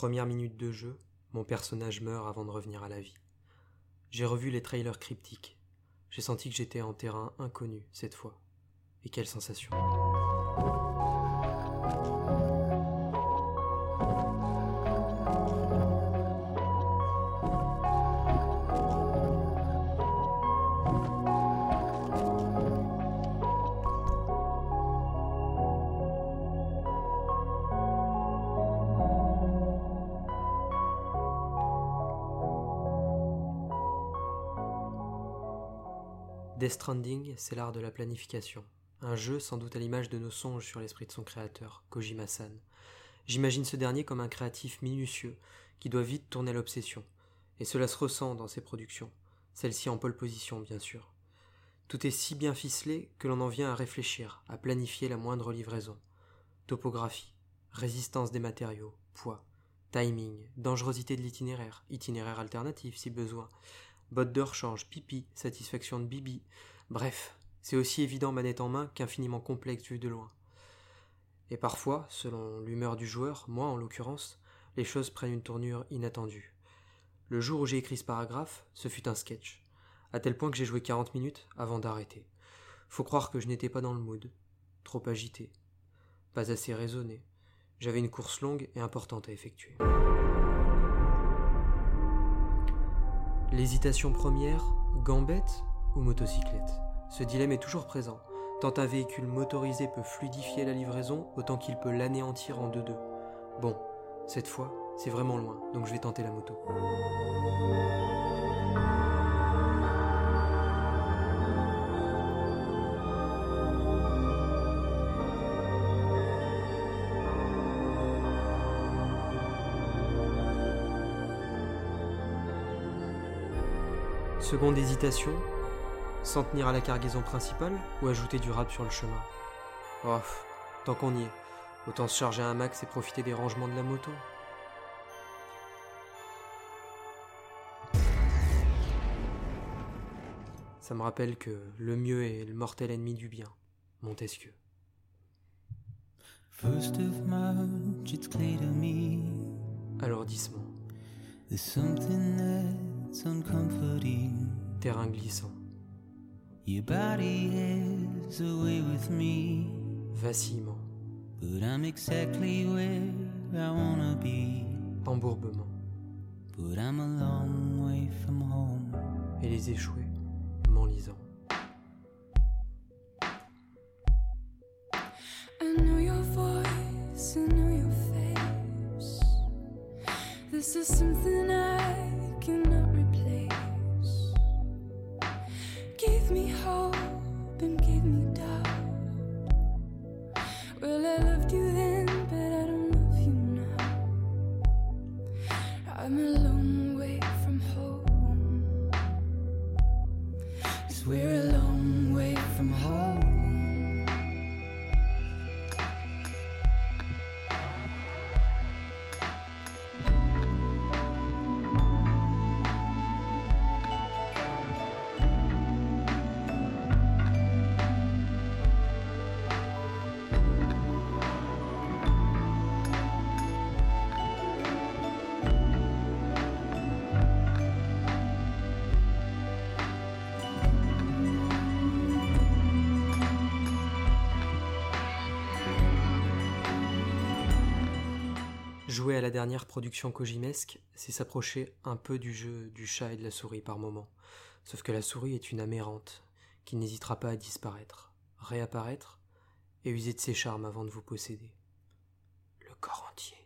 Première minute de jeu, mon personnage meurt avant de revenir à la vie. J'ai revu les trailers cryptiques. J'ai senti que j'étais en terrain inconnu cette fois. Et quelle sensation. Death Stranding, c'est l'art de la planification. Un jeu sans doute à l'image de nos songes sur l'esprit de son créateur, Kojima-san. J'imagine ce dernier comme un créatif minutieux, qui doit vite tourner l'obsession. Et cela se ressent dans ses productions, celle-ci en pole position bien sûr. Tout est si bien ficelé que l'on en vient à réfléchir, à planifier la moindre livraison. Topographie, résistance des matériaux, poids, timing, dangerosité de l'itinéraire, itinéraire alternatif si besoin, botte de rechange, pipi, satisfaction de bibi. Bref, c'est aussi évident manette en main qu'infiniment complexe vu de loin. Et parfois, selon l'humeur du joueur, moi en l'occurrence, les choses prennent une tournure inattendue. Le jour où j'ai écrit ce paragraphe, ce fut un sketch, à tel point que j'ai joué 40 minutes avant d'arrêter. Faut croire que je n'étais pas dans le mood, trop agité, pas assez raisonné. J'avais une course longue et importante à effectuer. L'hésitation première, gambette ou motocyclette? Ce dilemme est toujours présent. Tant un véhicule motorisé peut fluidifier la livraison, autant qu'il peut l'anéantir en deux-deux. Bon, cette fois, c'est vraiment loin, donc je vais tenter la moto. Seconde hésitation, s'en tenir à la cargaison principale ou ajouter du rap sur le chemin Oh, tant qu'on y est, autant se charger un max et profiter des rangements de la moto. Ça me rappelle que le mieux est le mortel ennemi du bien, Montesquieu. First of March, it's clear to me Alourdissement, there's something that's uncomforting. Terrain glissant, Your body has a way with me, vacillement, but I'm exactly where I wanna be. embourbement, But I'm a long way from home. et les échoués, m'enlisant. I know your voice, I know your face. This is something I'm a long way from home. Cause we're a long way from home. Jouer à la dernière production Kojimesque, c'est s'approcher un peu du jeu du chat et de la souris par moment. Sauf que la souris est une amérante, qui n'hésitera pas à disparaître, réapparaître, et user de ses charmes avant de vous posséder. Le corps entier.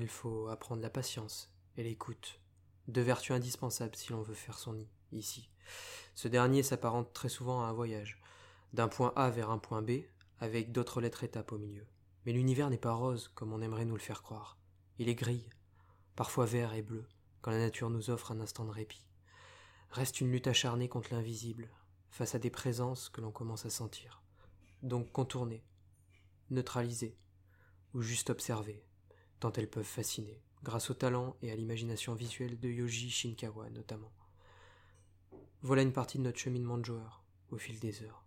Il faut apprendre la patience et l'écoute, deux vertus indispensables si l'on veut faire son nid. ici. Ce dernier s'apparente très souvent à un voyage, d'un point A vers un point B, avec d'autres lettres étapes au milieu. Mais l'univers n'est pas rose comme on aimerait nous le faire croire. Il est gris, parfois vert et bleu, quand la nature nous offre un instant de répit. Reste une lutte acharnée contre l'invisible, face à des présences que l'on commence à sentir. Donc contourner, neutraliser, ou juste observer, tant elles peuvent fasciner, grâce au talent et à l'imagination visuelle de Yoji Shinkawa notamment. Voilà une partie de notre cheminement de joueur, au fil des heures.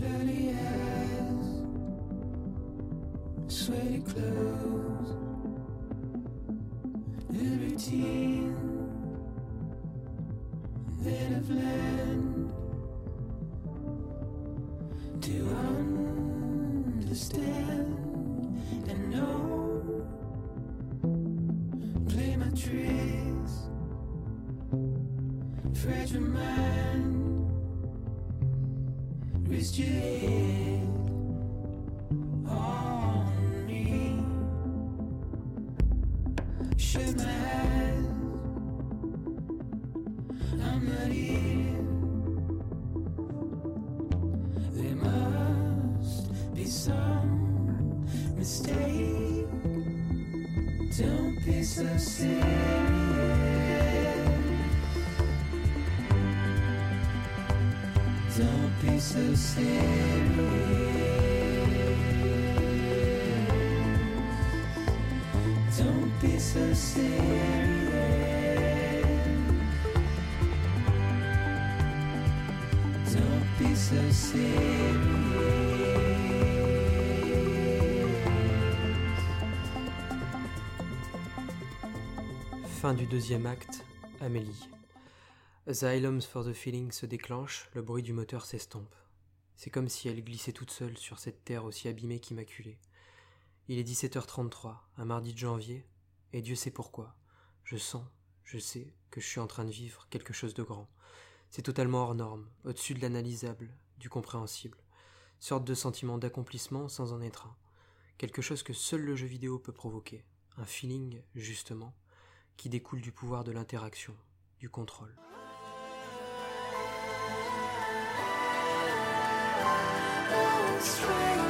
dirty hands, sweaty clothes, liberty. Rest your head on me. My Fin du deuxième acte, Amélie. For the Feeling se déclenche, le bruit du moteur s'estompe. C'est comme si elle glissait toute seule sur cette terre aussi abîmée qu'immaculée. Il est 17h33, un mardi de janvier, et Dieu sait pourquoi. Je sens, je sais que je suis en train de vivre quelque chose de grand. C'est totalement hors norme, au-dessus de l'analysable, du compréhensible. Sorte de sentiment d'accomplissement sans en être un. Quelque chose que seul le jeu vidéo peut provoquer. Un feeling, justement, qui découle du pouvoir de l'interaction, du contrôle. strength.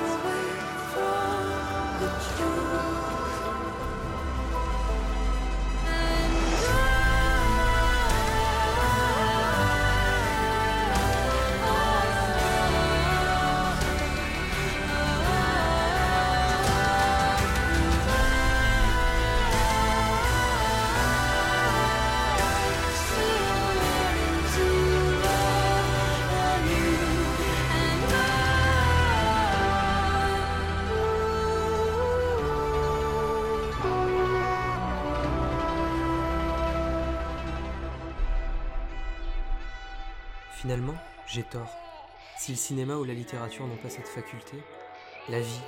Finalement, j'ai tort. Si le cinéma ou la littérature n'ont pas cette faculté, la vie,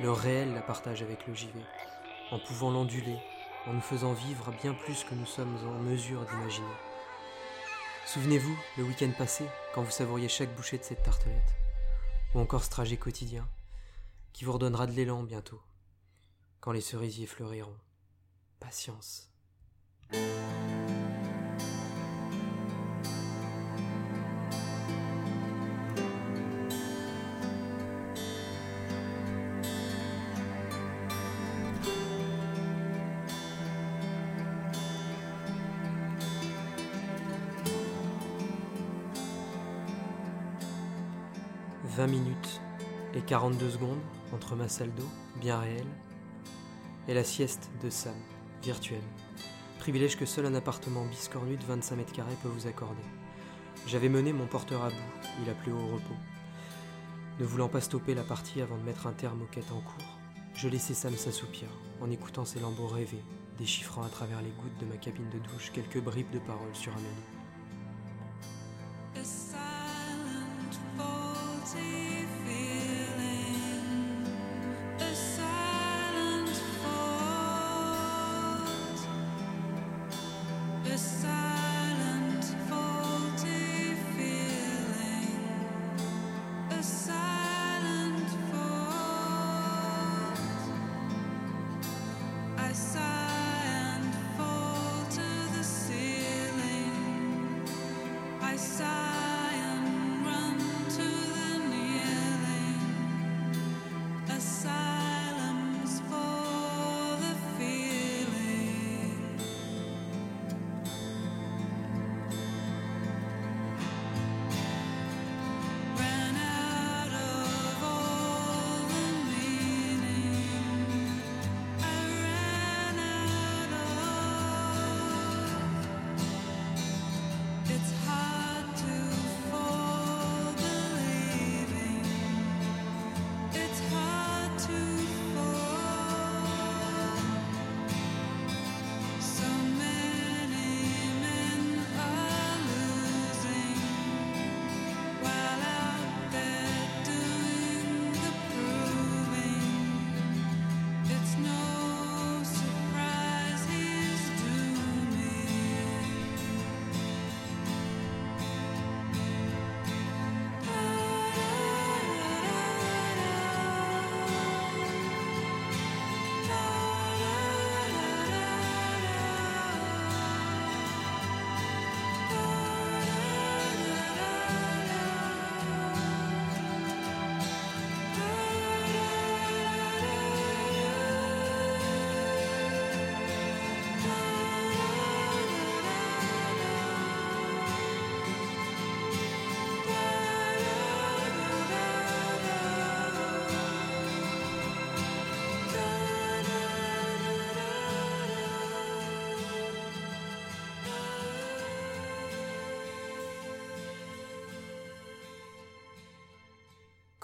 le réel la partage avec le JV, en pouvant l'onduler, en nous faisant vivre bien plus que nous sommes en mesure d'imaginer. Souvenez-vous, le week-end passé, quand vous savouriez chaque bouchée de cette tartelette, ou encore ce trajet quotidien, qui vous redonnera de l'élan bientôt, quand les cerisiers fleuriront. Patience. 20 minutes et 42 secondes entre ma salle d'eau, bien réelle, et la sieste de Sam, virtuelle. Privilège que seul un appartement biscornu de 25 mètres carrés peut vous accorder. J'avais mené mon porteur à bout, il a plu au repos. Ne voulant pas stopper la partie avant de mettre un terme aux quêtes en cours, je laissais Sam s'assoupir, en écoutant ses lambeaux rêver, déchiffrant à travers les gouttes de ma cabine de douche quelques bribes de paroles sur Amélie. The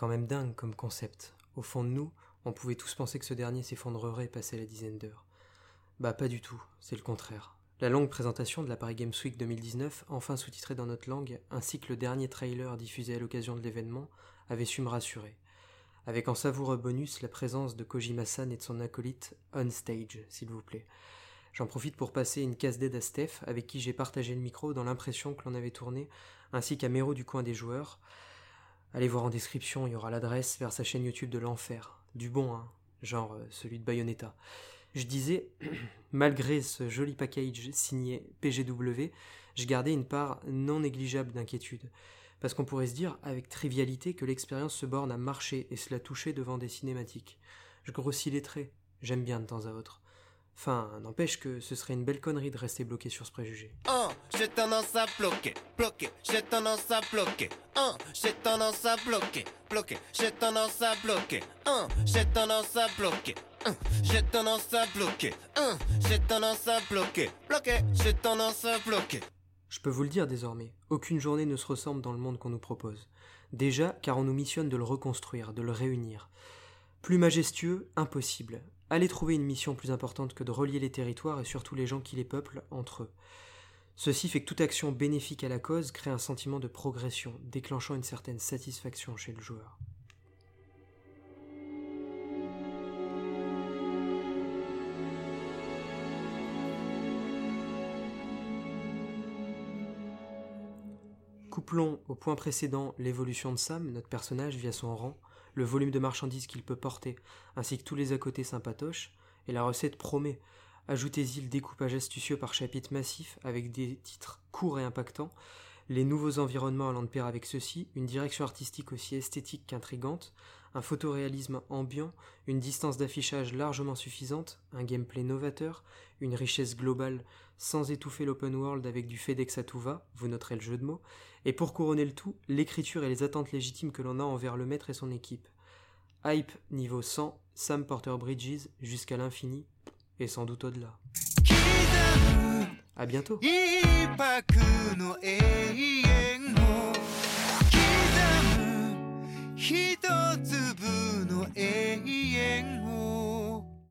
quand même dingue comme concept. Au fond de nous, on pouvait tous penser que ce dernier s'effondrerait passé la dizaine d'heures. Bah pas du tout, c'est le contraire. La longue présentation de la Paris Games Week 2019, enfin sous-titrée dans notre langue, ainsi que le dernier trailer diffusé à l'occasion de l'événement, avait su me rassurer. Avec en savoureux bonus la présence de Kojima-san et de son acolyte on stage, s'il vous plaît. J'en profite pour passer une casse d'aide à Steph, avec qui j'ai partagé le micro dans l'impression que l'on avait tourné, ainsi qu'à Mero du coin des joueurs. Allez voir en description, il y aura l'adresse vers sa chaîne YouTube de l'enfer. Du bon, hein, genre euh, celui de Bayonetta. Je disais, malgré ce joli package signé PGW, je gardais une part non négligeable d'inquiétude. Parce qu'on pourrait se dire, avec trivialité, que l'expérience se borne à marcher et se la toucher devant des cinématiques. Je grossis les traits, j'aime bien de temps à autre. Enfin, n'empêche que ce serait une belle connerie de rester bloqué sur ce préjugé. Oh, j'ai tendance à bloquer, bloquer, j'ai tendance à bloquer. Oh, j'ai tendance à bloquer, bloquer, j'ai tendance à bloquer. Oh, j'ai tendance à bloquer. Hum, J'ai tendance à bloquer, Hum, j'ai tendance à bloquer, bloquer, j'ai tendance à bloquer. Je peux vous le dire désormais, aucune journée ne se ressemble dans le monde qu'on nous propose. Déjà, car on nous missionne de le reconstruire, de le réunir. Plus majestueux, impossible. Allez trouver une mission plus importante que de relier les territoires et surtout les gens qui les peuplent entre eux. Ceci fait que toute action bénéfique à la cause crée un sentiment de progression, déclenchant une certaine satisfaction chez le joueur. Couplons au point précédent l'évolution de Sam, notre personnage via son rang, le volume de marchandises qu'il peut porter, ainsi que tous les à côté sympatoches, et la recette promet. Ajoutez-y le découpage astucieux par chapitre massif avec des titres courts et impactants, les nouveaux environnements allant de pair avec ceux-ci, une direction artistique aussi esthétique qu'intrigante, un photoréalisme ambiant, une distance d'affichage largement suffisante, un gameplay novateur, une richesse globale sans étouffer l'open world avec du FedEx à tout va, vous noterez le jeu de mots, et pour couronner le tout, l'écriture et les attentes légitimes que l'on a envers le maître et son équipe. Hype niveau 100, Sam Porter Bridges jusqu'à l'infini, et sans doute au-delà. À bientôt